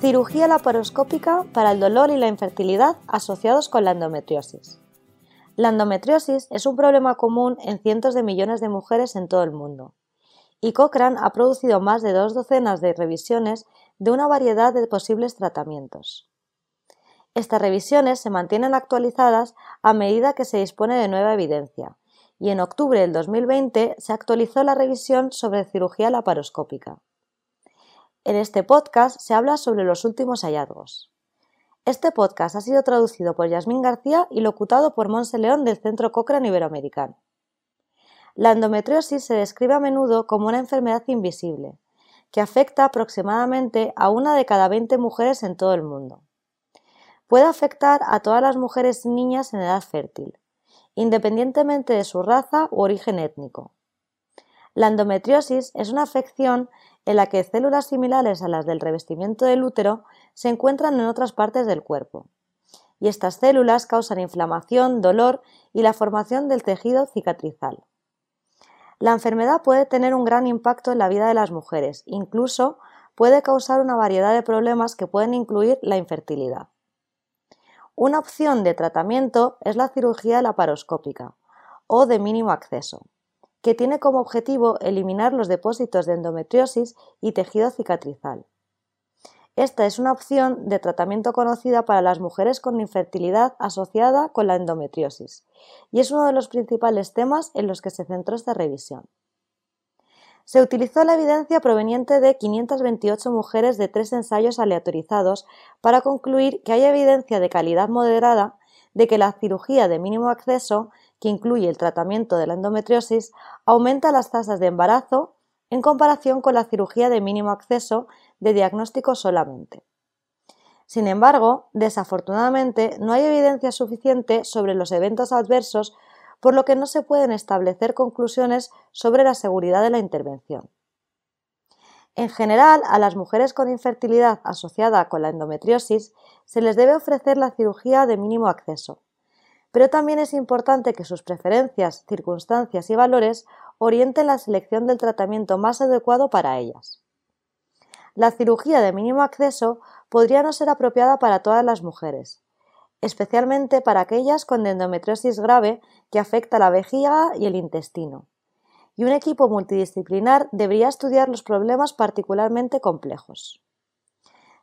Cirugía laparoscópica para el dolor y la infertilidad asociados con la endometriosis. La endometriosis es un problema común en cientos de millones de mujeres en todo el mundo, y Cochrane ha producido más de dos docenas de revisiones de una variedad de posibles tratamientos. Estas revisiones se mantienen actualizadas a medida que se dispone de nueva evidencia, y en octubre del 2020 se actualizó la revisión sobre cirugía laparoscópica. En este podcast se habla sobre los últimos hallazgos. Este podcast ha sido traducido por Yasmín García y locutado por Monse León del Centro Cochrane Iberoamericano. La endometriosis se describe a menudo como una enfermedad invisible, que afecta aproximadamente a una de cada 20 mujeres en todo el mundo. Puede afectar a todas las mujeres y niñas en edad fértil, independientemente de su raza u origen étnico. La endometriosis es una afección en la que células similares a las del revestimiento del útero se encuentran en otras partes del cuerpo. Y estas células causan inflamación, dolor y la formación del tejido cicatrizal. La enfermedad puede tener un gran impacto en la vida de las mujeres, incluso puede causar una variedad de problemas que pueden incluir la infertilidad. Una opción de tratamiento es la cirugía laparoscópica o de mínimo acceso que tiene como objetivo eliminar los depósitos de endometriosis y tejido cicatrizal. Esta es una opción de tratamiento conocida para las mujeres con infertilidad asociada con la endometriosis y es uno de los principales temas en los que se centró esta revisión. Se utilizó la evidencia proveniente de 528 mujeres de tres ensayos aleatorizados para concluir que hay evidencia de calidad moderada de que la cirugía de mínimo acceso que incluye el tratamiento de la endometriosis, aumenta las tasas de embarazo en comparación con la cirugía de mínimo acceso de diagnóstico solamente. Sin embargo, desafortunadamente, no hay evidencia suficiente sobre los eventos adversos, por lo que no se pueden establecer conclusiones sobre la seguridad de la intervención. En general, a las mujeres con infertilidad asociada con la endometriosis se les debe ofrecer la cirugía de mínimo acceso, pero también es importante que sus preferencias, circunstancias y valores orienten la selección del tratamiento más adecuado para ellas. La cirugía de mínimo acceso podría no ser apropiada para todas las mujeres, especialmente para aquellas con endometriosis grave que afecta la vejiga y el intestino. Y un equipo multidisciplinar debería estudiar los problemas particularmente complejos.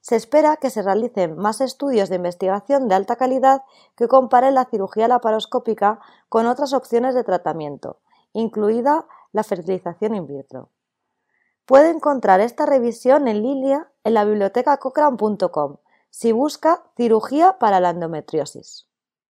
Se espera que se realicen más estudios de investigación de alta calidad que comparen la cirugía laparoscópica con otras opciones de tratamiento, incluida la fertilización in vitro. Puede encontrar esta revisión en línea en la biblioteca cochrane.com si busca cirugía para la endometriosis.